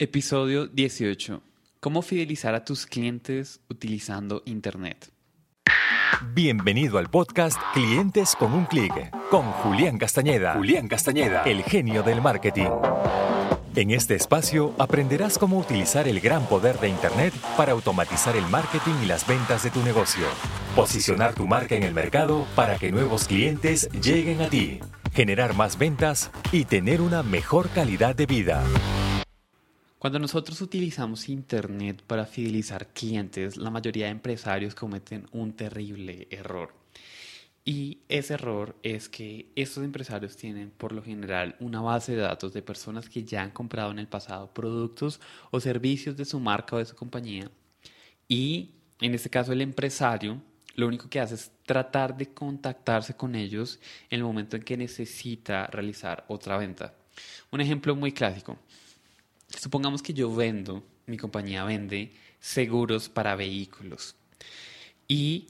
Episodio 18. ¿Cómo fidelizar a tus clientes utilizando Internet? Bienvenido al podcast Clientes con un clic con Julián Castañeda. Julián Castañeda, el genio del marketing. En este espacio aprenderás cómo utilizar el gran poder de Internet para automatizar el marketing y las ventas de tu negocio. Posicionar tu marca en el mercado para que nuevos clientes lleguen a ti, generar más ventas y tener una mejor calidad de vida. Cuando nosotros utilizamos Internet para fidelizar clientes, la mayoría de empresarios cometen un terrible error. Y ese error es que estos empresarios tienen por lo general una base de datos de personas que ya han comprado en el pasado productos o servicios de su marca o de su compañía. Y en este caso el empresario lo único que hace es tratar de contactarse con ellos en el momento en que necesita realizar otra venta. Un ejemplo muy clásico. Supongamos que yo vendo, mi compañía vende seguros para vehículos. Y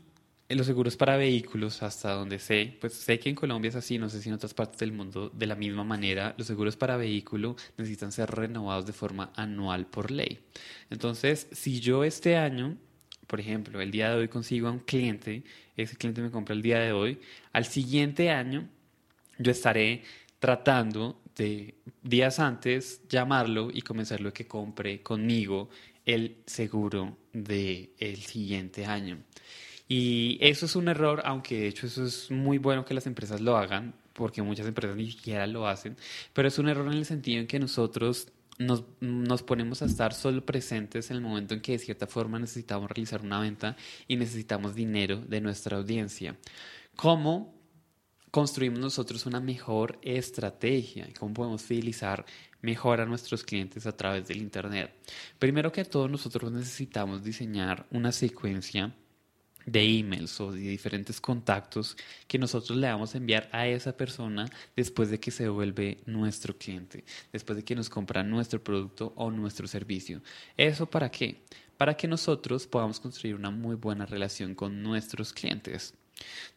los seguros para vehículos, hasta donde sé, pues sé que en Colombia es así, no sé si en otras partes del mundo de la misma manera, los seguros para vehículo necesitan ser renovados de forma anual por ley. Entonces, si yo este año, por ejemplo, el día de hoy consigo a un cliente, ese cliente me compra el día de hoy, al siguiente año yo estaré tratando de días antes llamarlo y convencerlo de que compre conmigo el seguro del el siguiente año. Y eso es un error, aunque de hecho eso es muy bueno que las empresas lo hagan, porque muchas empresas ni siquiera lo hacen, pero es un error en el sentido en que nosotros nos, nos, ponemos a estar solo presentes en el momento en que de cierta forma necesitamos realizar una venta y necesitamos dinero de nuestra audiencia. ¿Cómo construimos nosotros una mejor estrategia y cómo podemos fidelizar mejor a nuestros clientes a través del Internet. Primero que todo, nosotros necesitamos diseñar una secuencia de emails o de diferentes contactos que nosotros le vamos a enviar a esa persona después de que se vuelve nuestro cliente, después de que nos compra nuestro producto o nuestro servicio. ¿Eso para qué? Para que nosotros podamos construir una muy buena relación con nuestros clientes.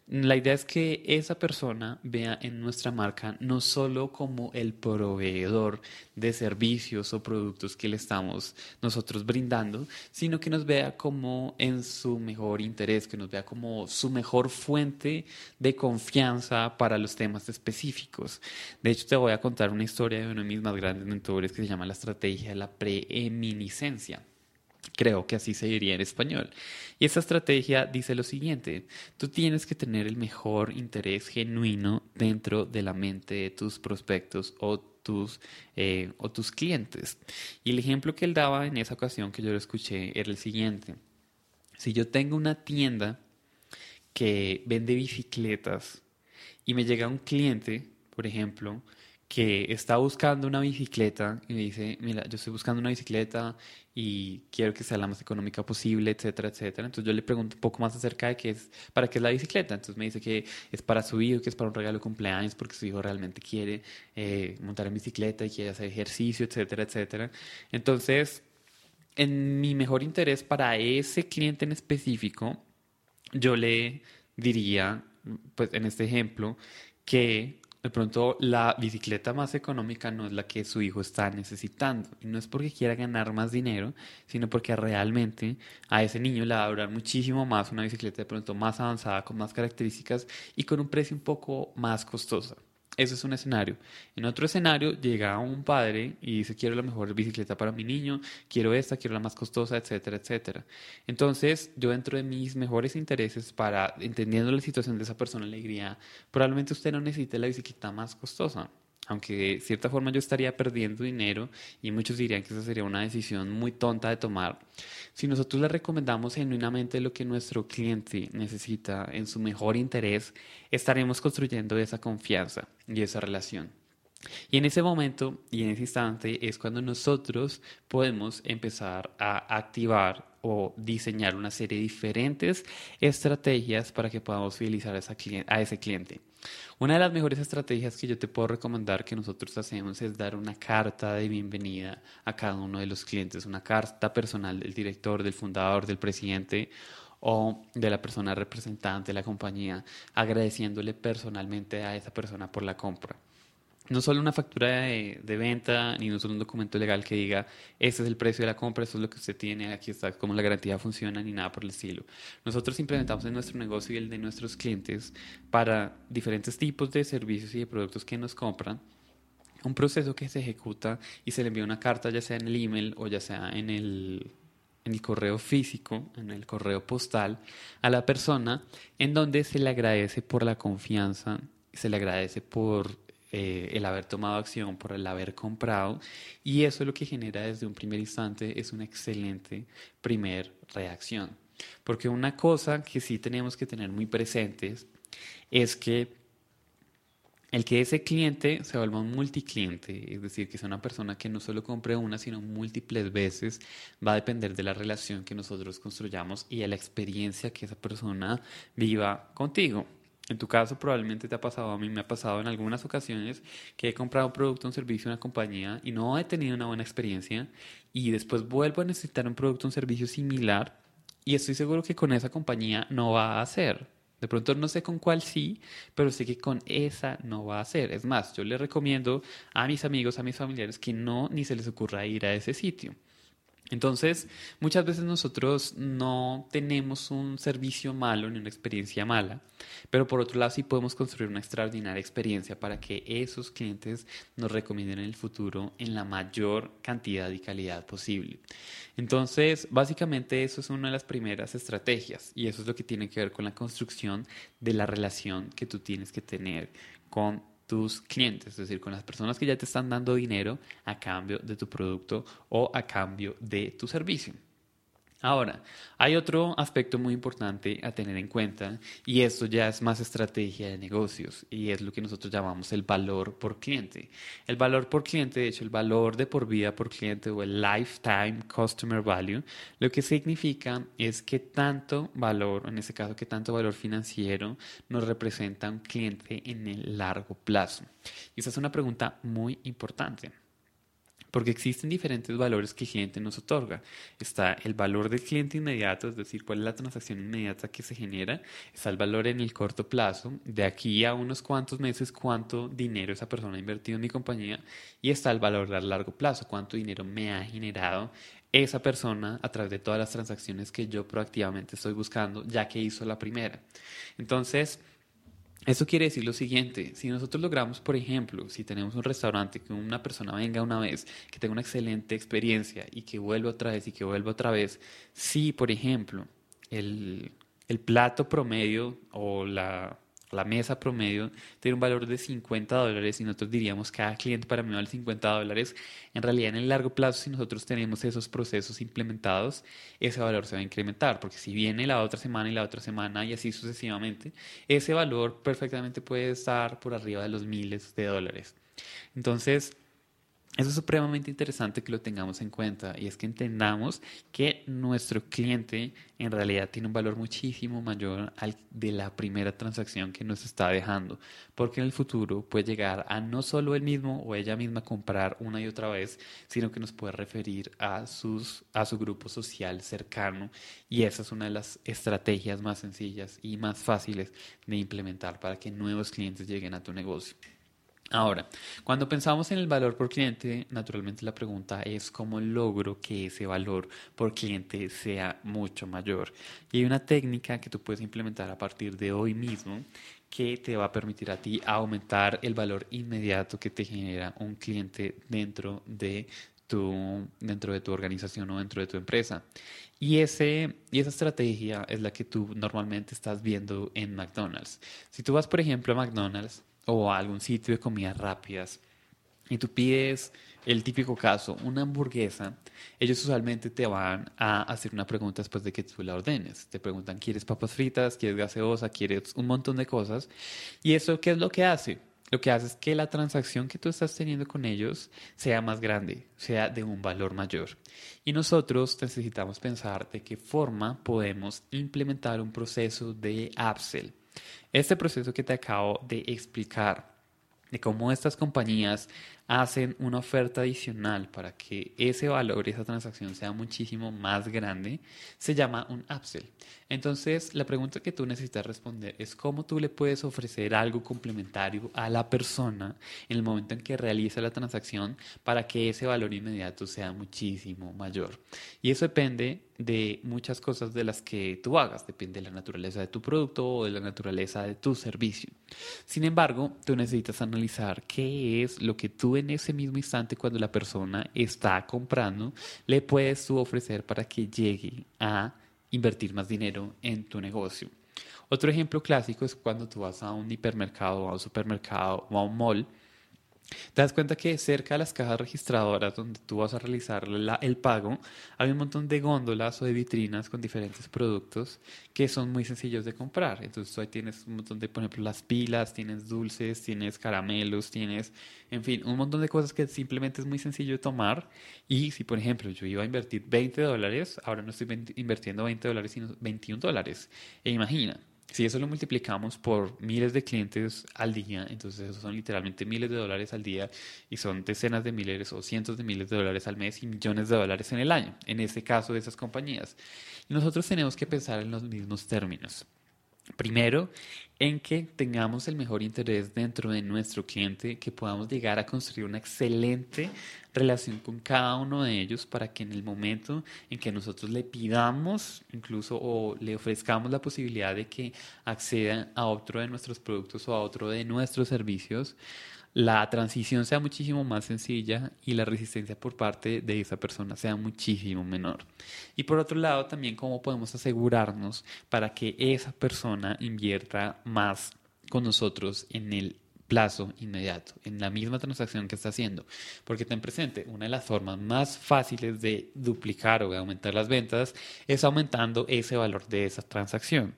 La idea es que esa persona vea en nuestra marca no solo como el proveedor de servicios o productos que le estamos nosotros brindando, sino que nos vea como en su mejor interés, que nos vea como su mejor fuente de confianza para los temas específicos. De hecho, te voy a contar una historia de uno de mis más grandes mentores que se llama la estrategia de la preeminiscencia. Creo que así se diría en español. Y esta estrategia dice lo siguiente, tú tienes que tener el mejor interés genuino dentro de la mente de tus prospectos o tus, eh, o tus clientes. Y el ejemplo que él daba en esa ocasión que yo lo escuché era el siguiente. Si yo tengo una tienda que vende bicicletas y me llega un cliente, por ejemplo, que está buscando una bicicleta y me dice, mira, yo estoy buscando una bicicleta y quiero que sea la más económica posible, etcétera, etcétera. Entonces yo le pregunto un poco más acerca de qué es, para qué es la bicicleta. Entonces me dice que es para su hijo, que es para un regalo de cumpleaños, porque su hijo realmente quiere eh, montar en bicicleta y quiere hacer ejercicio, etcétera, etcétera. Entonces, en mi mejor interés para ese cliente en específico, yo le diría, pues en este ejemplo, que de pronto la bicicleta más económica no es la que su hijo está necesitando. Y no es porque quiera ganar más dinero, sino porque realmente a ese niño le va a durar muchísimo más una bicicleta de pronto más avanzada, con más características y con un precio un poco más costosa. Eso es un escenario. En otro escenario llega un padre y dice quiero la mejor bicicleta para mi niño, quiero esta, quiero la más costosa, etcétera, etcétera. Entonces yo dentro de mis mejores intereses para, entendiendo la situación de esa persona, le diría, probablemente usted no necesite la bicicleta más costosa aunque de cierta forma yo estaría perdiendo dinero y muchos dirían que esa sería una decisión muy tonta de tomar, si nosotros le recomendamos genuinamente lo que nuestro cliente necesita en su mejor interés, estaremos construyendo esa confianza y esa relación. Y en ese momento y en ese instante es cuando nosotros podemos empezar a activar o diseñar una serie de diferentes estrategias para que podamos fidelizar a, ese cliente. Una de las mejores estrategias que yo te puedo recomendar que nosotros hacemos es dar una carta de bienvenida a cada uno de los clientes, una carta personal del director, del fundador, del presidente o de la persona representante de la compañía, agradeciéndole personalmente a esa persona por la compra. No solo una factura de, venta, ni no solo un documento legal que diga, este es el precio de la compra, esto es lo que usted tiene, aquí está cómo la garantía funciona, ni nada por el estilo. Nosotros implementamos en nuestro negocio y el de nuestros clientes para diferentes tipos de servicios y de productos que nos compran, un proceso que se ejecuta y se le envía una carta, ya sea en el email o ya sea en el, en el correo físico, en el correo postal, a la persona, en donde se le agradece por la confianza, se le agradece por eh, el haber tomado acción, por el haber comprado, y eso lo que genera desde un primer instante es una excelente primer reacción. Porque una cosa que sí tenemos que tener muy presentes es que el que ese cliente se vuelva un multicliente, es decir, que sea una persona que no solo compre una, sino múltiples veces, va a depender de la relación que nosotros construyamos y de la experiencia que esa persona viva contigo. En tu caso probablemente te ha pasado, a mí me ha pasado en algunas ocasiones que he comprado un producto, un servicio, una compañía y no he tenido una buena experiencia y después vuelvo a necesitar un producto, un servicio similar y estoy seguro que con esa compañía no va a ser. De pronto no sé con cuál sí, pero sé que con esa no va a ser. Es más, yo le recomiendo a mis amigos, a mis familiares que no ni se les ocurra ir a ese sitio. Entonces, muchas veces nosotros no tenemos un servicio malo ni una experiencia mala, pero por otro lado sí podemos construir una extraordinaria experiencia para que esos clientes nos recomienden en el futuro en la mayor cantidad y calidad posible. Entonces, básicamente eso es una de las primeras estrategias y eso es lo que tiene que ver con la construcción de la relación que tú tienes que tener con tus clientes, es decir, con las personas que ya te están dando dinero a cambio de tu producto o a cambio de tu servicio. Ahora, hay otro aspecto muy importante a tener en cuenta y esto ya es más estrategia de negocios y es lo que nosotros llamamos el valor por cliente. El valor por cliente, de hecho, el valor de por vida por cliente o el lifetime customer value, lo que significa es que tanto valor, en este caso, que tanto valor financiero nos representa un cliente en el largo plazo. Y esa es una pregunta muy importante porque existen diferentes valores que el cliente nos otorga. Está el valor del cliente inmediato, es decir, cuál es la transacción inmediata que se genera. Está el valor en el corto plazo, de aquí a unos cuantos meses, cuánto dinero esa persona ha invertido en mi compañía. Y está el valor a largo plazo, cuánto dinero me ha generado esa persona a través de todas las transacciones que yo proactivamente estoy buscando, ya que hizo la primera. Entonces, eso quiere decir lo siguiente, si nosotros logramos, por ejemplo, si tenemos un restaurante que una persona venga una vez, que tenga una excelente experiencia y que vuelva otra vez y que vuelva otra vez, si, por ejemplo, el, el plato promedio o la, la mesa promedio tiene un valor de 50 dólares y nosotros diríamos cada cliente para mí vale 50 dólares, en realidad en el largo plazo si nosotros tenemos esos procesos implementados, ese valor se va a incrementar, porque si viene la otra semana y la otra semana y así sucesivamente, ese valor perfectamente puede estar por arriba de los miles de dólares. Entonces, eso es supremamente interesante que lo tengamos en cuenta y es que entendamos que nuestro cliente en realidad tiene un valor muchísimo mayor al de la primera transacción que nos está dejando, porque en el futuro puede llegar a no solo él mismo o ella misma comprar una y otra vez, sino que nos puede referir a, sus, a su grupo social cercano y esa es una de las estrategias más sencillas y más fáciles de implementar para que nuevos clientes lleguen a tu negocio. Ahora, cuando pensamos en el valor por cliente, naturalmente la pregunta es cómo logro que ese valor por cliente sea mucho mayor. Y hay una técnica que tú puedes implementar a partir de hoy mismo que te va a permitir a ti aumentar el valor inmediato que te genera un cliente dentro de tu, dentro de tu organización o dentro de tu empresa. Y, ese, y esa estrategia es la que tú normalmente estás viendo en McDonald's. Si tú vas, por ejemplo, a McDonald's, o a algún sitio de comidas rápidas y tú pides el típico caso, una hamburguesa, ellos usualmente te van a hacer una pregunta después de que tú la ordenes. Te preguntan, ¿quieres papas fritas? ¿Quieres gaseosa? ¿Quieres un montón de cosas? ¿Y eso qué es lo que hace? Lo que hace es que la transacción que tú estás teniendo con ellos sea más grande, sea de un valor mayor. Y nosotros necesitamos pensar de qué forma podemos implementar un proceso de upsell este proceso que te acabo de explicar, de cómo estas compañías hacen una oferta adicional para que ese valor, esa transacción sea muchísimo más grande, se llama un upsell. Entonces, la pregunta que tú necesitas responder es cómo tú le puedes ofrecer algo complementario a la persona en el momento en que realiza la transacción para que ese valor inmediato sea muchísimo mayor. Y eso depende de muchas cosas de las que tú hagas, depende de la naturaleza de tu producto o de la naturaleza de tu servicio. Sin embargo, tú necesitas analizar qué es lo que tú en ese mismo instante cuando la persona está comprando le puedes tú ofrecer para que llegue a invertir más dinero en tu negocio. Otro ejemplo clásico es cuando tú vas a un hipermercado, a un supermercado o a un mall te das cuenta que cerca de las cajas registradoras donde tú vas a realizar el pago, hay un montón de góndolas o de vitrinas con diferentes productos que son muy sencillos de comprar. Entonces ahí tienes un montón de, por ejemplo, las pilas, tienes dulces, tienes caramelos, tienes, en fin, un montón de cosas que simplemente es muy sencillo de tomar. Y si, por ejemplo, yo iba a invertir 20 dólares, ahora no estoy invirtiendo 20 dólares, sino 21 dólares. E imagina, si eso lo multiplicamos por miles de clientes al día, entonces eso son literalmente miles de dólares al día y son decenas de miles o cientos de miles de dólares al mes y millones de dólares en el año, en este caso de esas compañías. Y nosotros tenemos que pensar en los mismos términos. Primero, en que tengamos el mejor interés dentro de nuestro cliente, que podamos llegar a construir una excelente relación con cada uno de ellos para que en el momento en que nosotros le pidamos incluso o le ofrezcamos la posibilidad de que acceda a otro de nuestros productos o a otro de nuestros servicios, la transición sea muchísimo más sencilla y la resistencia por parte de esa persona sea muchísimo menor. Y por otro lado, también cómo podemos asegurarnos para que esa persona invierta más con nosotros en el plazo inmediato, en la misma transacción que está haciendo. Porque ten presente, una de las formas más fáciles de duplicar o de aumentar las ventas es aumentando ese valor de esa transacción.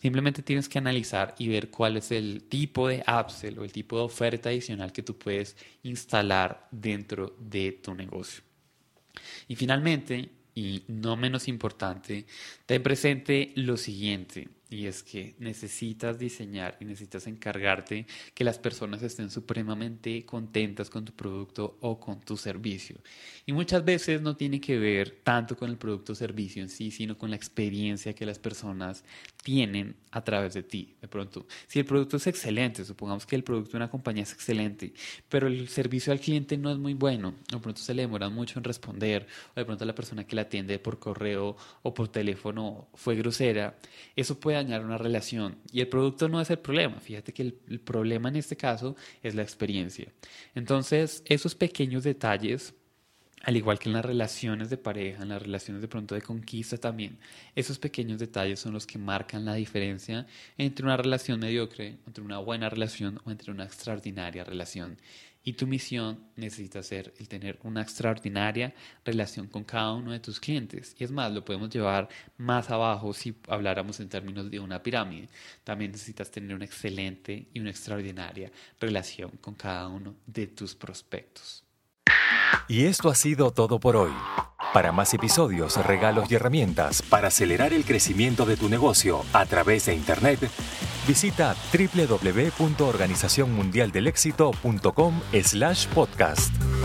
Simplemente tienes que analizar y ver cuál es el tipo de upsell o el tipo de oferta adicional que tú puedes instalar dentro de tu negocio. Y finalmente, y no menos importante, ten presente lo siguiente. Y es que necesitas diseñar y necesitas encargarte que las personas estén supremamente contentas con tu producto o con tu servicio. Y muchas veces no tiene que ver tanto con el producto o servicio en sí, sino con la experiencia que las personas tienen a través de ti. De pronto, si el producto es excelente, supongamos que el producto de una compañía es excelente, pero el servicio al cliente no es muy bueno, de pronto se le demora mucho en responder, o de pronto la persona que la atiende por correo o por teléfono fue grosera, eso puede dañar una relación. Y el producto no es el problema. Fíjate que el, el problema en este caso es la experiencia. Entonces, esos pequeños detalles al igual que en las relaciones de pareja, en las relaciones de pronto de conquista también, esos pequeños detalles son los que marcan la diferencia entre una relación mediocre, entre una buena relación o entre una extraordinaria relación. Y tu misión necesita ser el tener una extraordinaria relación con cada uno de tus clientes. Y es más, lo podemos llevar más abajo si habláramos en términos de una pirámide. También necesitas tener una excelente y una extraordinaria relación con cada uno de tus prospectos. Y esto ha sido todo por hoy. Para más episodios, regalos y herramientas para acelerar el crecimiento de tu negocio a través de Internet, visita www.organizacionmundialdelexito.com/podcast.